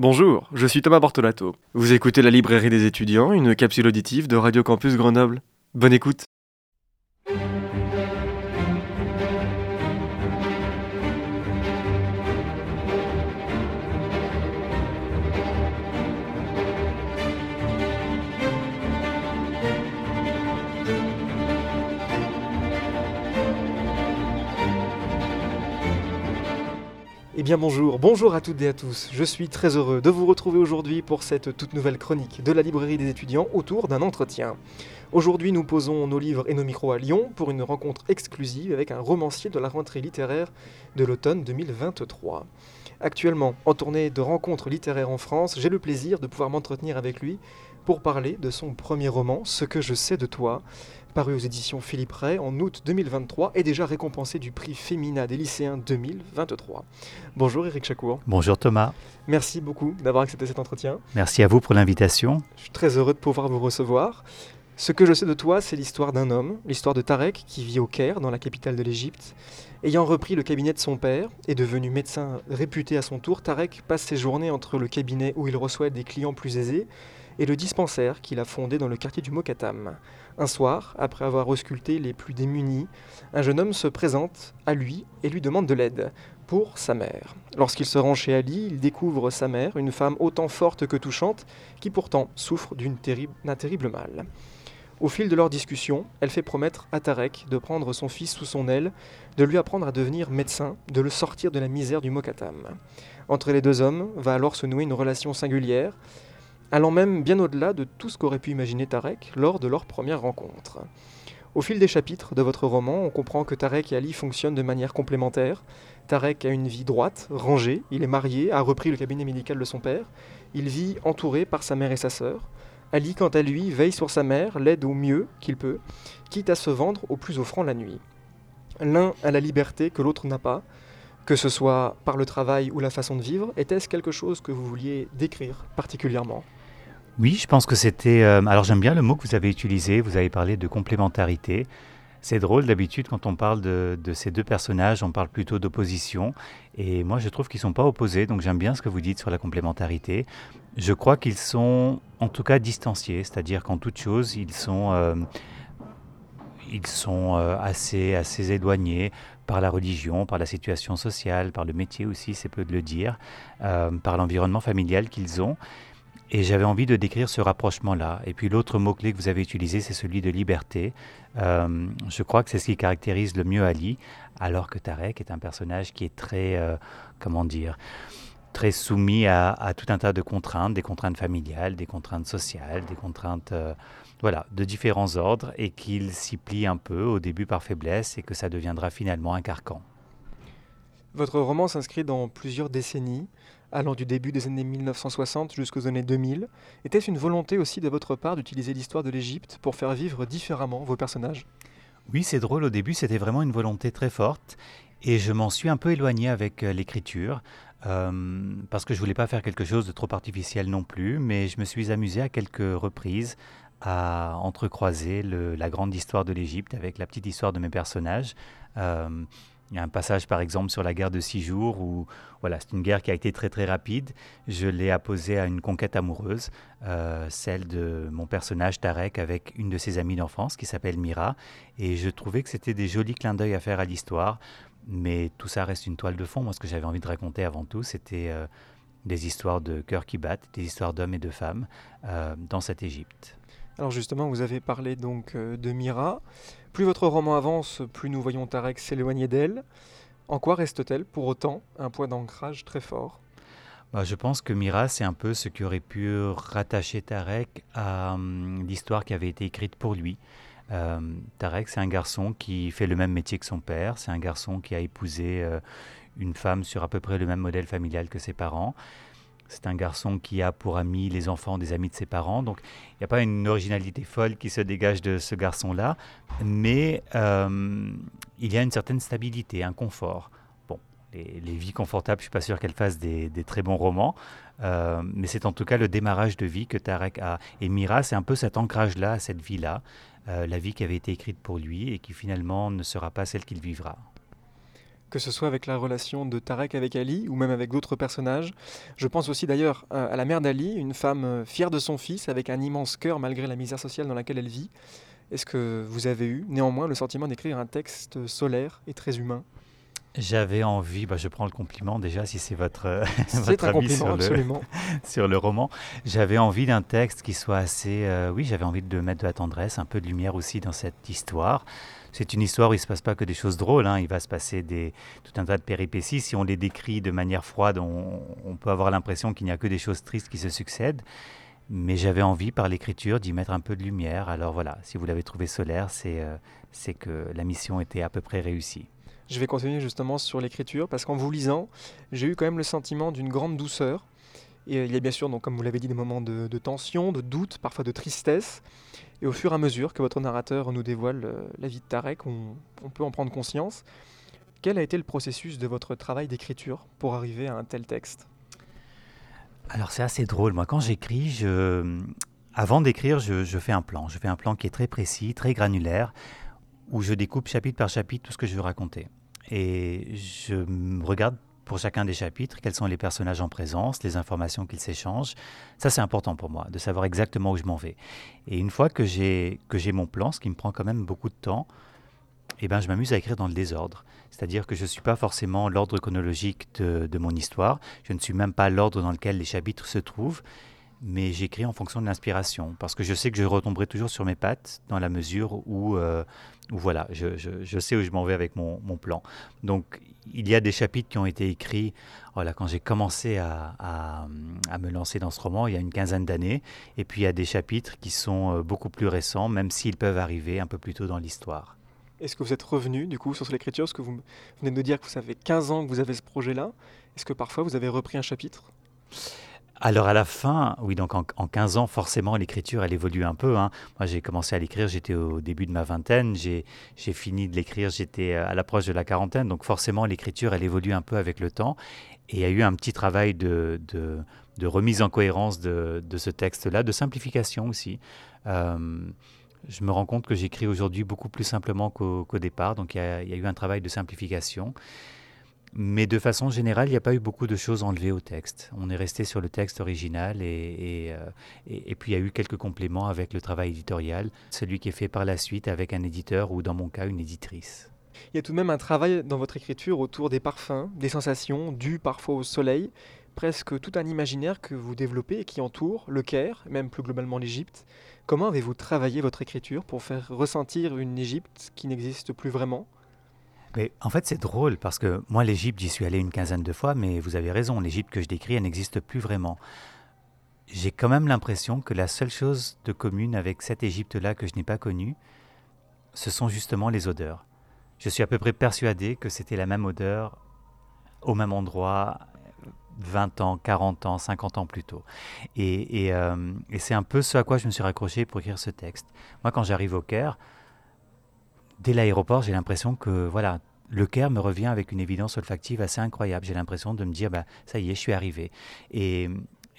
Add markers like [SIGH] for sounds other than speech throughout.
Bonjour, je suis Thomas Bortolato. Vous écoutez la librairie des étudiants, une capsule auditive de Radio Campus Grenoble. Bonne écoute. Eh bien bonjour, bonjour à toutes et à tous. Je suis très heureux de vous retrouver aujourd'hui pour cette toute nouvelle chronique de la librairie des étudiants autour d'un entretien. Aujourd'hui nous posons nos livres et nos micros à Lyon pour une rencontre exclusive avec un romancier de la rentrée littéraire de l'automne 2023. Actuellement en tournée de rencontres littéraires en France, j'ai le plaisir de pouvoir m'entretenir avec lui pour parler de son premier roman, Ce que je sais de toi, paru aux éditions Philippe Ray en août 2023 et déjà récompensé du prix Femina des lycéens 2023. Bonjour Eric Chacour. Bonjour Thomas. Merci beaucoup d'avoir accepté cet entretien. Merci à vous pour l'invitation. Je suis très heureux de pouvoir vous recevoir. Ce que je sais de toi, c'est l'histoire d'un homme, l'histoire de Tarek, qui vit au Caire, dans la capitale de l'Égypte. Ayant repris le cabinet de son père et devenu médecin réputé à son tour, Tarek passe ses journées entre le cabinet où il reçoit des clients plus aisés et le dispensaire qu'il a fondé dans le quartier du Mokatam. Un soir, après avoir ausculté les plus démunis, un jeune homme se présente à lui et lui demande de l'aide pour sa mère. Lorsqu'il se rend chez Ali, il découvre sa mère, une femme autant forte que touchante, qui pourtant souffre d'un terrible mal. Au fil de leur discussion, elle fait promettre à Tarek de prendre son fils sous son aile, de lui apprendre à devenir médecin, de le sortir de la misère du Mokatam. Entre les deux hommes va alors se nouer une relation singulière, allant même bien au-delà de tout ce qu'aurait pu imaginer Tarek lors de leur première rencontre. Au fil des chapitres de votre roman, on comprend que Tarek et Ali fonctionnent de manière complémentaire. Tarek a une vie droite, rangée, il est marié, a repris le cabinet médical de son père, il vit entouré par sa mère et sa sœur. Ali, quant à lui, veille sur sa mère, l'aide au mieux qu'il peut, quitte à se vendre au plus offrant la nuit. L'un a la liberté que l'autre n'a pas, que ce soit par le travail ou la façon de vivre. Était-ce quelque chose que vous vouliez décrire particulièrement? Oui, je pense que c'était... Euh, alors j'aime bien le mot que vous avez utilisé, vous avez parlé de complémentarité. C'est drôle, d'habitude, quand on parle de, ces deux personnages, on parle plutôt d'opposition. Et moi, je trouve qu'ils ne sont pas opposés, donc j'aime bien ce que vous dites sur la complémentarité. Je crois qu'ils sont, en tout cas, distanciés, c'est-à-dire qu'en toute chose, ils sont, euh, ils sont euh, assez, assez éloignés par la religion, par la situation sociale, par le métier aussi, c'est peu de le dire, par l'environnement familial qu'ils ont. Et j'avais envie de décrire ce rapprochement-là. Et puis l'autre mot-clé que vous avez utilisé, c'est celui de liberté. Euh, je crois que c'est ce qui caractérise le mieux Ali, alors que Tarek est un personnage qui est très, euh, comment dire, très soumis à, tout un tas de contraintes, des contraintes familiales, des contraintes sociales, des contraintes euh, voilà, de différents ordres, et qu'il s'y plie un peu au début par faiblesse et que ça deviendra finalement un carcan. Votre roman s'inscrit dans plusieurs décennies allant du début des années 1960 jusqu'aux années 2000. Était-ce une volonté aussi de votre part d'utiliser l'histoire de l'Égypte pour faire vivre différemment vos personnages? Oui, c'est drôle, au début c'était vraiment une volonté très forte et je m'en suis un peu éloigné avec euh, l'écriture. Euh, parce que je voulais pas faire quelque chose de trop artificiel non plus, mais je me suis amusé à quelques reprises à entrecroiser la grande histoire de l'Égypte avec la petite histoire de mes personnages. Euh, il y a un passage, par exemple, sur la guerre de six jours où voilà, c'est une guerre qui a été très très rapide. Je l'ai apposée à une conquête amoureuse, euh, celle de mon personnage Tarek avec une de ses amies d'enfance qui s'appelle Mira. Et je trouvais que c'était des jolis clins d'œil à faire à l'histoire. Mais tout ça reste une toile de fond. Moi, ce que j'avais envie de raconter avant tout, c'était euh, des histoires de cœurs qui battent, des histoires d'hommes et de femmes euh, dans cette Égypte. Alors justement, vous avez parlé donc de Mira. Plus votre roman avance, plus nous voyons Tarek s'éloigner d'elle. En quoi reste-t-elle pour autant un point d'ancrage très fort? Bah, je pense que Mira, c'est un peu ce qui aurait pu rattacher Tarek à hum, l'histoire qui avait été écrite pour lui. Euh, Tarek, c'est un garçon qui fait le même métier que son père, c'est un garçon qui a épousé euh, une femme sur à peu près le même modèle familial que ses parents. C'est un garçon qui a pour amis les enfants des amis de ses parents. Donc il n'y a pas une originalité folle qui se dégage de ce garçon-là, mais euh, il y a une certaine stabilité, un confort. Bon, les, vies confortables, je suis pas sûr qu'elles fassent des, très bons romans, euh, mais c'est en tout cas le démarrage de vie que Tarek a. Et Mira, c'est un peu cet ancrage-là, cette vie-là, euh, la vie qui avait été écrite pour lui et qui finalement ne sera pas celle qu'il vivra. Que ce soit avec la relation de Tarek avec Ali ou même avec d'autres personnages. Je pense aussi d'ailleurs à la mère d'Ali, une femme euh, fière de son fils, avec un immense cœur malgré la misère sociale dans laquelle elle vit. Est-ce que vous avez eu néanmoins le sentiment d'écrire un texte solaire et très humain? J'avais envie, bah je prends le compliment déjà si c'est votre, euh, [LAUGHS] votre avis sur le, [LAUGHS] sur le roman. J'avais envie d'un texte qui soit assez... Euh, oui, j'avais envie de mettre de la tendresse, un peu de lumière aussi dans cette histoire. C'est une histoire où il ne se passe pas que des choses drôles, hein. il va se passer des, tout un tas de péripéties. Si on les décrit de manière froide, on, peut avoir l'impression qu'il n'y a que des choses tristes qui se succèdent. Mais j'avais envie par l'écriture d'y mettre un peu de lumière. Alors voilà, si vous l'avez trouvé solaire, c'est euh, que la mission était à peu près réussie. Je vais continuer justement sur l'écriture parce qu'en vous lisant, j'ai eu quand même le sentiment d'une grande douceur. Euh, il y a bien sûr, donc, comme vous l'avez dit, des moments de, tension, de doute, parfois de tristesse. Et au fur et à mesure que votre narrateur nous dévoile euh, la vie de Tarek, on, peut en prendre conscience. Quel a été le processus de votre travail d'écriture pour arriver à un tel texte? Alors c'est assez drôle. Moi, quand j'écris, avant d'écrire, je, je, fais un plan. Je fais un plan qui est très précis, très granulaire, où je découpe chapitre par chapitre tout ce que je veux raconter et je regarde pour chacun des chapitres quels sont les personnages en présence, les informations qu'ils s'échangent. Ça, c'est important pour moi, de savoir exactement où je m'en vais. Et une fois que j'ai, mon plan, ce qui me prend quand même beaucoup de temps, eh ben, je m'amuse à écrire dans le désordre. C'est-à-dire que je ne suis pas forcément l'ordre chronologique de, de, mon histoire, je ne suis même pas l'ordre dans lequel les chapitres se trouvent, mais j'écris en fonction de l'inspiration, parce que je sais que je retomberai toujours sur mes pattes dans la mesure où, euh, voilà, je, je, sais où je m'en vais avec mon, mon, plan. Donc il y a des chapitres qui ont été écrits. Voilà, quand j'ai commencé à, me lancer dans ce roman, il y a une quinzaine d'années, et puis il y a des chapitres qui sont euh, beaucoup plus récents, même s'ils peuvent arriver un peu plus tôt dans l'histoire. Est-ce que vous êtes revenu du coup sur l'écriture? Est-ce que vous venez de me dire que vous avez 15 ans que vous avez ce projet-là. Est-ce que parfois vous avez repris un chapitre? Alors à la fin, oui, donc en, 15 ans, forcément, l'écriture, elle évolue un peu. Hein. Moi, j'ai commencé à l'écrire, j'étais au début de ma vingtaine, j'ai fini de l'écrire, j'étais à l'approche de la quarantaine, donc forcément, l'écriture, elle évolue un peu avec le temps. Et il y a eu un petit travail de, remise en cohérence de, ce texte-là, de simplification aussi. Euh, je me rends compte que j'écris aujourd'hui beaucoup plus simplement qu'au départ, donc il y, a, eu un travail de simplification. Mais de façon générale, il n'y a pas eu beaucoup de choses enlevées au texte. On est resté sur le texte original et, euh, et, puis il y a eu quelques compléments avec le travail éditorial, celui qui est fait par la suite avec un éditeur ou dans mon cas une éditrice. Il y a tout de même un travail dans votre écriture autour des parfums, des sensations dues parfois au soleil, presque tout un imaginaire que vous développez et qui entoure le Caire, même plus globalement l'Égypte. Comment avez-vous travaillé votre écriture pour faire ressentir une Égypte qui n'existe plus vraiment? Mais en fait, c'est drôle parce que moi, l'Égypte, j'y suis allé une quinzaine de fois, mais vous avez raison, l'Égypte que je décris, elle n'existe plus vraiment. J'ai quand même l'impression que la seule chose de commune avec cette Égypte-là que je n'ai pas connue, ce sont justement les odeurs. Je suis à peu près persuadé que c'était la même odeur au même endroit 20 ans, 40 ans, 50 ans plus tôt. Et, euh, et c'est un peu ce à quoi je me suis raccroché pour écrire ce texte. Moi, quand j'arrive au Caire, dès l'aéroport, j'ai l'impression que voilà, le Caire me revient avec une évidence olfactive assez incroyable. J'ai l'impression de me dire, bah, ça y est, je suis arrivé. Et,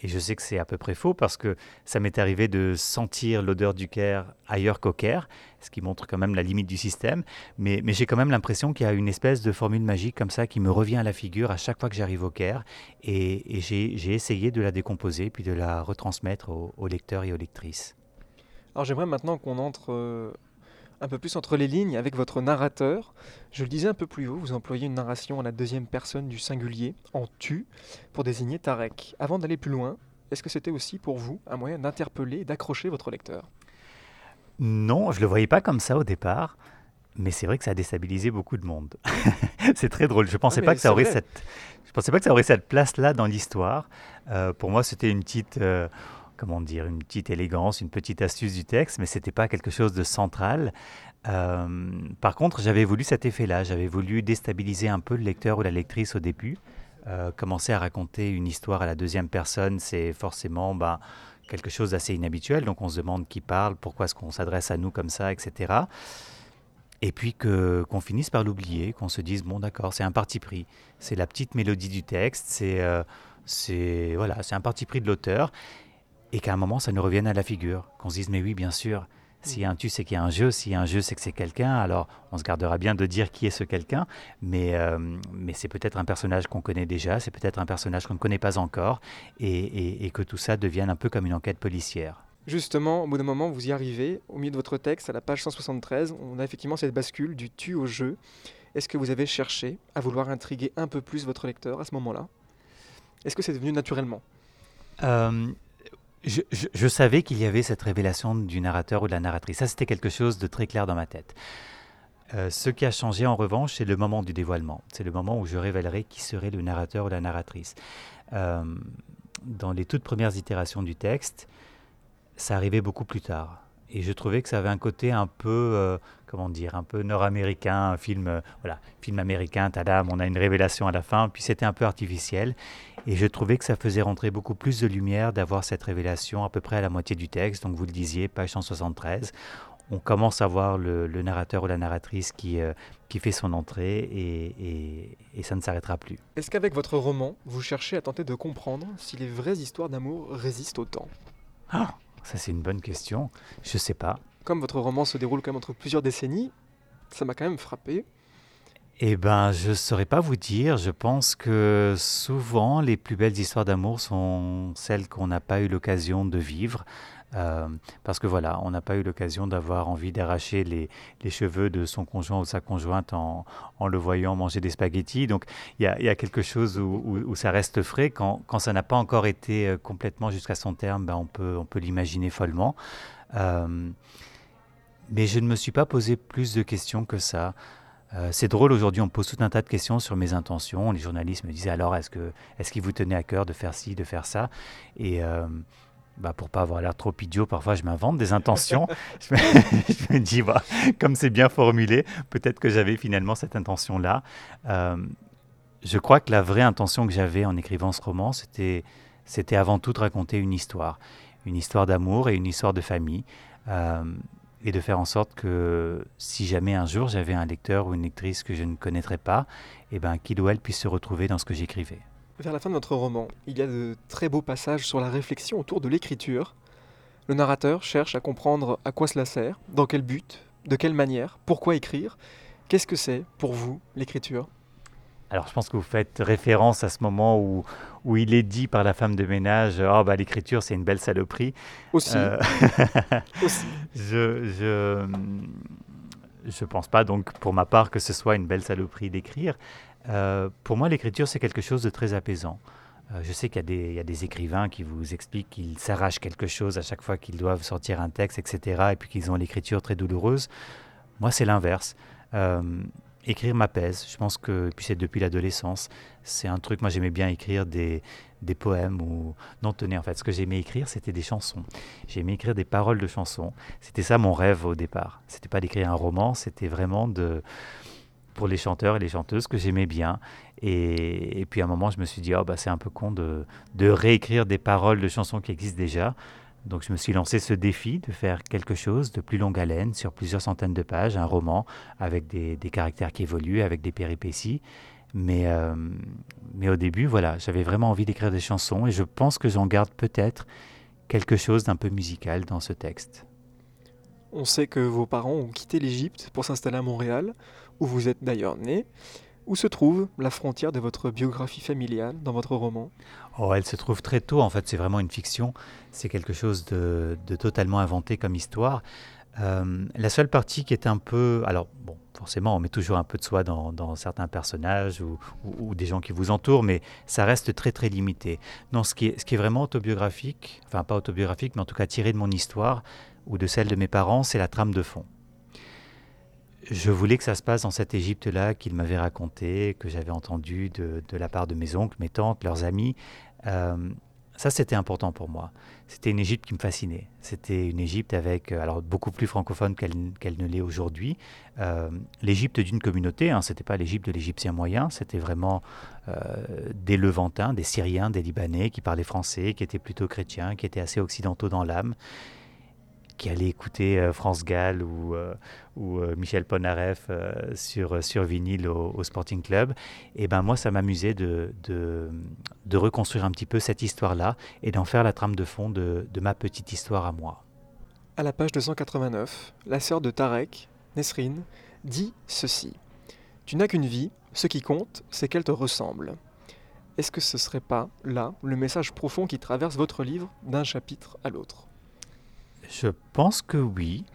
je sais que c'est à peu près faux parce que ça m'est arrivé de sentir l'odeur du Caire ailleurs qu'au Caire, ce qui montre quand même la limite du système. Mais, j'ai quand même l'impression qu'il y a une espèce de formule magique comme ça qui me revient à la figure à chaque fois que j'arrive au Caire. Et, j'ai essayé de la décomposer puis de la retransmettre aux, aux lecteurs et aux lectrices. Alors j'aimerais maintenant qu'on entre euh, un peu plus entre les lignes avec votre narrateur. Je le disais un peu plus haut, vous employez une narration à la deuxième personne du singulier, en tu, pour désigner Tarek. Avant d'aller plus loin, est-ce que c'était aussi pour vous un moyen d'interpeller et d'accrocher votre lecteur? Non, je ne le voyais pas comme ça au départ. Mais c'est vrai que ça a déstabilisé beaucoup de monde. [LAUGHS] c'est très drôle. Je pensais pas que ça aurait cette, je pensais pas que ça aurait cette place-là dans l'histoire. Euh, pour moi, c'était une petite, euh, comment dire, une petite élégance, une petite astuce du texte, mais c'était pas quelque chose de central. Euh, par contre, j'avais voulu cet effet-là, j'avais voulu déstabiliser un peu le lecteur ou la lectrice au début. Euh, commencer à raconter une histoire à la deuxième personne, c'est forcément ben, quelque chose d'assez inhabituel, donc on se demande qui parle, pourquoi est-ce qu'on s'adresse à nous comme ça, etc. Et puis que qu'on finisse par l'oublier, qu'on se dise bon d'accord, c'est un parti pris, c'est la petite mélodie du texte, c'est euh, c'est voilà, c'est un parti pris de l'auteur et qu'à un moment ça nous revienne à la figure, qu'on se dise mais oui bien sûr, S'il y a un tu, c'est qu'il y a un je. S'il y a un je, c'est que c'est quelqu'un. Alors, on se gardera bien de dire qui est ce quelqu'un, mais, euh, mais c'est peut-être un personnage qu'on connaît déjà, c'est peut-être un personnage qu'on ne connaît pas encore, et, et, que tout ça devienne un peu comme une enquête policière. Justement, au bout d'un moment, vous y arrivez. Au milieu de votre texte, à la page 173, on a effectivement cette bascule du tu au je. Est-ce que vous avez cherché à vouloir intriguer un peu plus votre lecteur à ce moment-là? Est-ce que c'est devenu naturellement? Euh, je, savais qu'il y avait cette révélation du narrateur ou de la narratrice. Ça, c'était quelque chose de très clair dans ma tête. Euh, ce qui a changé en revanche, c'est le moment du dévoilement. C'est le moment où je révélerai qui serait le narrateur ou la narratrice. Euh, dans les toutes premières itérations du texte, ça arrivait beaucoup plus tard. Et je trouvais que ça avait un côté un peu, euh, comment dire, un peu nord-américain, un film, voilà, film américain, tadam, on a une révélation à la fin, puis c'était un peu artificiel. Et je trouvais que ça faisait rentrer beaucoup plus de lumière d'avoir cette révélation à peu près à la moitié du texte. Donc vous le disiez, page 173. On commence à voir le, narrateur ou la narratrice qui, euh, qui fait son entrée et, et, ça ne s'arrêtera plus. Est-ce qu'avec votre roman, vous cherchez à tenter de comprendre si les vraies histoires d'amour résistent au temps? Ah, ça c'est une bonne question. Je sais pas. Comme votre roman se déroule quand même entre plusieurs décennies, ça m'a quand même frappé. Eh ben, je ne saurais pas vous dire. Je pense que souvent, les plus belles histoires d'amour sont celles qu'on n'a pas eu l'occasion de vivre. Euh, parce que voilà, on n'a pas eu l'occasion d'avoir envie d'arracher les, cheveux de son conjoint ou sa conjointe en, le voyant manger des spaghettis. Donc il y, a, quelque chose où, ça reste frais. Quand, ça n'a pas encore été euh, complètement jusqu'à son terme, ben on peut, on peut l'imaginer follement. Euh, mais je ne me suis pas posé plus de questions que ça. Euh, c'est drôle, aujourd'hui, on pose tout un tas de questions sur mes intentions. Les journalistes me disaient alors, est-ce que est-ce qu'il vous tenait à cœur de faire ci, de faire ça? Et euh, bah, pour pas avoir l'air trop idiot, parfois je m'invente des intentions. [LAUGHS] [LAUGHS] je, me, dis, bah, comme c'est bien formulé, peut-être que j'avais finalement cette intention-là. Euh, je crois que la vraie intention que j'avais en écrivant ce roman, c'était, c'était avant tout de raconter une histoire. Une histoire d'amour et une histoire de famille. Et de faire en sorte que si jamais un jour j'avais un lecteur ou une lectrice que je ne connaîtrais pas, eh ben, qu'il ou elle puisse se retrouver dans ce que j'écrivais. Vers la fin de notre roman, il y a de très beaux passages sur la réflexion autour de l'écriture. Le narrateur cherche à comprendre à quoi cela sert, dans quel but, de quelle manière, pourquoi écrire. Qu'est-ce que c'est pour vous l'écriture? Alors je pense que vous faites référence à ce moment où, où il est dit par la femme de ménage oh, bah, l'écriture c'est une belle saloperie. Aussi. Euh, [LAUGHS] Aussi. Je, je, je pense pas donc pour ma part que ce soit une belle saloperie d'écrire. Euh, pour moi l'écriture c'est quelque chose de très apaisant. Euh, je sais qu'il y, y, a des écrivains qui vous expliquent qu'ils s'arrachent quelque chose à chaque fois qu'ils doivent sortir un texte, etc. Et puis qu'ils ont l'écriture très douloureuse. Moi, c'est l'inverse écrire m'apaise. Je pense que, puis c'est depuis l'adolescence, c'est un truc, moi j'aimais bien écrire des, des poèmes ou... Non, tenez, en fait, ce que j'aimais écrire, c'était des chansons. J'aimais écrire des paroles de chansons. C'était ça mon rêve au départ. C'était pas d'écrire un roman, c'était vraiment de... pour les chanteurs et les chanteuses que j'aimais bien. Et, puis à un moment, je me suis dit, oh, bah, c'est un peu con de, de réécrire des paroles de chansons qui existent déjà. Donc je me suis lancé ce défi de faire quelque chose de plus longue haleine, sur plusieurs centaines de pages, un roman avec des, caractères qui évoluent, avec des péripéties. Mais, euh, mais au début, voilà, j'avais vraiment envie d'écrire des chansons et je pense que j'en garde peut-être quelque chose d'un peu musical dans ce texte. On sait que vos parents ont quitté l'Égypte pour s'installer à Montréal, où vous êtes d'ailleurs né. Où se trouve la frontière de votre biographie familiale dans votre roman? Oh, elle se trouve très tôt. En fait, c'est vraiment une fiction. C'est quelque chose de, totalement inventé comme histoire. Euh, la seule partie qui est un peu... Alors, bon, forcément, on met toujours un peu de soi dans, certains personnages ou, des gens qui vous entourent, mais ça reste très, très limité. Non, ce qui est, ce qui est vraiment autobiographique, enfin pas autobiographique, mais en tout cas tiré de mon histoire ou de celle de mes parents, c'est la trame de fond je voulais que ça se passe dans cette Égypte-là qu'il m'avait raconté, que j'avais entendu de, la part de mes oncles, mes tantes, leurs amis. Euh, ça, c'était important pour moi. C'était une Égypte qui me fascinait. C'était une Égypte avec, euh, alors beaucoup plus francophone qu'elle ne l'est aujourd'hui. Euh, L'Égypte d'une communauté, hein, c'était pas l'Égypte de l'Égyptien moyen, c'était vraiment des Levantins, des Syriens, des Libanais qui parlaient français, qui étaient plutôt chrétiens, qui étaient assez occidentaux dans l'âme qui allait écouter euh, France Gall ou, euh, euh, Michel Polnareff sur, sur vinyle au, Sporting Club, et ben moi ça m'amusait de, reconstruire un petit peu cette histoire-là et d'en faire la trame de fond de, ma petite histoire à moi. À la page 289, la sœur de Tarek, Nesrine, dit ceci. Tu n'as qu'une vie, ce qui compte, c'est qu'elle te ressemble. Est-ce que ce serait pas, là, le message profond qui traverse votre livre d'un chapitre à l'autre? Je pense que oui.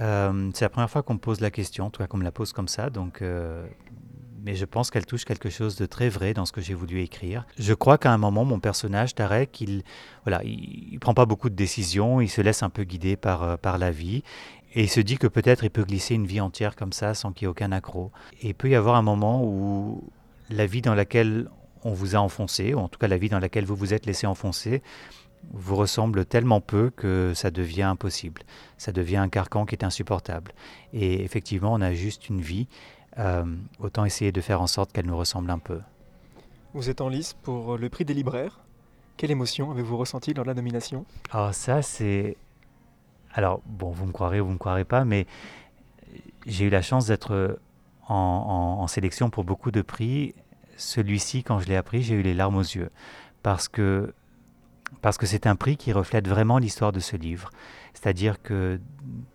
Euh, c'est la première fois qu'on me pose la question, en tout cas qu'on me la pose comme ça, donc euh, mais je pense qu'elle touche quelque chose de très vrai dans ce que j'ai voulu écrire. Je crois qu'à un moment, mon personnage, Tarek, il voilà, il, prend pas beaucoup de décisions, il se laisse un peu guider par, euh, par la vie, et il se dit que peut-être il peut glisser une vie entière comme ça sans qu'il y ait aucun accroc. Et il peut y avoir un moment où la vie dans laquelle on vous a enfoncé, ou en tout cas la vie dans laquelle vous vous êtes laissé enfoncer, vous ressemble tellement peu que ça devient impossible. Ça devient un carcan qui est insupportable. Et effectivement, on a juste une vie euh, autant essayer de faire en sorte qu'elle nous ressemble un peu. Vous êtes en lice pour le prix des libraires. Quelle émotion avez-vous ressenti lors de la nomination? Ah, ça, c'est. Alors, bon, vous me croirez ou vous ne me croirez pas, mais j'ai eu la chance d'être en, en, sélection pour beaucoup de prix. Celui-ci, quand je l'ai appris, j'ai eu les larmes aux yeux. Parce que parce que c'est un prix qui reflète vraiment l'histoire de ce livre. C'est-à-dire que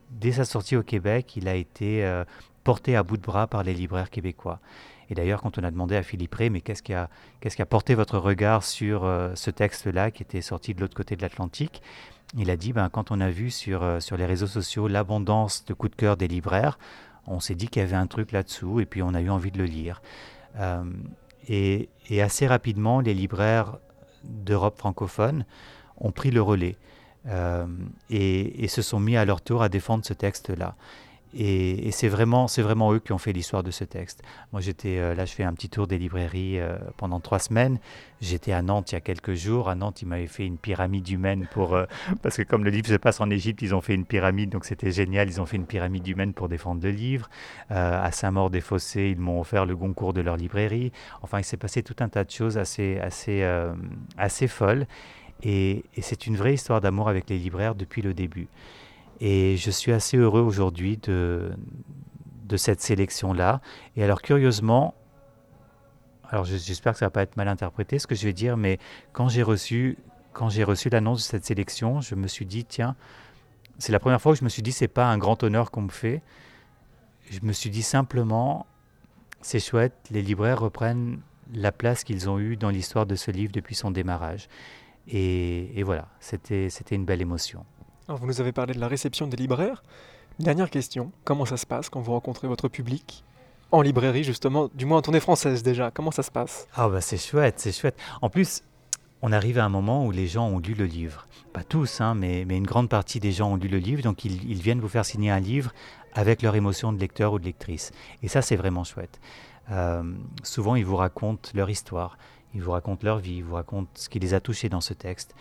dès sa sortie au Québec, il a été euh, porté à bout de bras par les libraires québécois. Et d'ailleurs, quand on a demandé à Philippe Ray, mais qu'est-ce qui a, qui a porté votre regard sur euh, ce texte-là qui était sorti de l'autre côté de l'Atlantique Il a dit, ben, quand on a vu sur, euh, sur les réseaux sociaux l'abondance de coups de cœur des libraires, on s'est dit qu'il y avait un truc là-dessous et puis on a eu envie de le lire. Et, assez rapidement, les libraires d'Europe francophone ont pris le relais et, et, se sont mis à leur tour à défendre ce texte-là. Et, c'est vraiment, vraiment eux qui ont fait l'histoire de ce texte. Moi, j'étais euh, là, je fais un petit tour des librairies euh, pendant trois semaines. J'étais à Nantes il y a quelques jours. À Nantes, ils m'avaient fait une pyramide humaine pour euh, [LAUGHS] parce que comme le livre se passe en Égypte, ils ont fait une pyramide, donc c'était génial. Ils ont fait une pyramide humaine pour défendre le livre. à Saint-Maur-des-Fossés, ils m'ont offert le Goncourt de leur librairie. Enfin, il s'est passé tout un tas de choses assez, assez, assez folles. et c'est une vraie histoire d'amour avec les libraires depuis le début. Et je suis assez heureux aujourd'hui de, cette sélection-là. Et alors, curieusement, alors j'espère que ça ne va pas être mal interprété ce que je vais dire, mais quand j'ai reçu, reçu l'annonce de cette sélection, je me suis dit, tiens, c'est la première fois où je me suis dit, c'est pas un grand honneur qu'on me fait. Je me suis dit simplement, c'est chouette, les libraires reprennent la place qu'ils ont eue dans l'histoire de ce livre depuis son démarrage. Et, et voilà, c'était une belle émotion vous nous avez parlé de la réception des libraires. Dernière question, comment ça se passe quand vous rencontrez votre public en librairie justement, du moins en tournée française déjà, comment ça se passe? Ah bah c'est chouette, c'est chouette. En plus, on arrive à un moment où les gens ont lu le livre. Pas tous, hein, mais, mais, une grande partie des gens ont lu le livre, donc ils, viennent vous faire signer un livre avec leur émotion de lecteur ou de lectrice. Et ça, c'est vraiment chouette. Euh, souvent, ils vous racontent leur histoire, ils vous racontent leur vie, ils vous racontent ce qui les a touchés dans ce texte.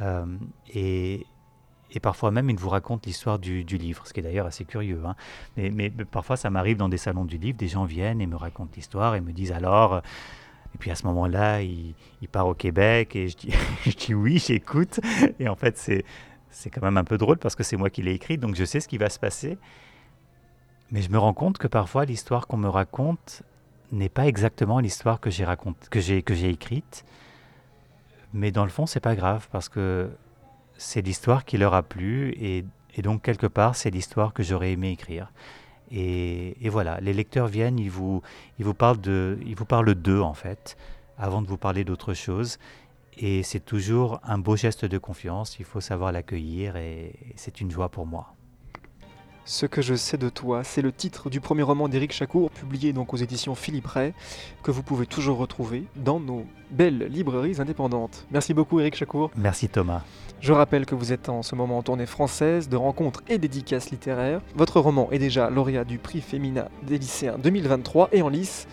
Euh, et, et parfois même ils vous racontent l'histoire du, livre, ce qui est d'ailleurs assez curieux. Hein. Mais, parfois ça m'arrive dans des salons du livre, des gens viennent et me racontent l'histoire et me disent alors... Euh, et puis à ce moment-là, il, part au Québec et [LAUGHS] je dis, oui, j'écoute. Et en fait, c'est, quand même un peu drôle parce que c'est moi qui l'ai écrit, donc je sais ce qui va se passer. Mais je me rends compte que parfois l'histoire qu'on me raconte n'est pas exactement l'histoire que j'ai que j'ai écrite. Mais dans le fond, c'est pas grave parce que c'est l'histoire qui leur a plu et, donc quelque part c'est l'histoire que j'aurais aimé écrire. Et, voilà, les lecteurs viennent, ils vous, ils vous parlent de, ils vous parlent d'eux en fait, avant de vous parler d'autre chose. Et c'est toujours un beau geste de confiance, il faut savoir l'accueillir et c'est une joie pour moi. Ce que je sais de toi, c'est le titre du premier roman d'Éric Chacour, publié donc aux éditions Philippe Ray, que vous pouvez toujours retrouver dans nos belles librairies indépendantes. Merci beaucoup Éric Chacour. Merci Thomas. Je rappelle que vous êtes en ce moment en tournée française de rencontres et dédicaces littéraires. Votre roman est déjà lauréat du prix Féminin des lycéens 2023 et en lice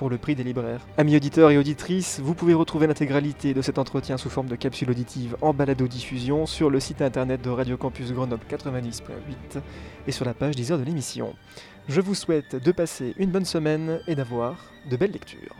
pour le prix des libraires. Amis auditeurs et auditrices, vous pouvez retrouver l'intégralité de cet entretien sous forme de capsule auditive en balado-diffusion sur le site internet de Radio Campus Grenoble 90.8 et sur la page 10 heures de l'émission. Je vous souhaite de passer une bonne semaine et d'avoir de belles lectures.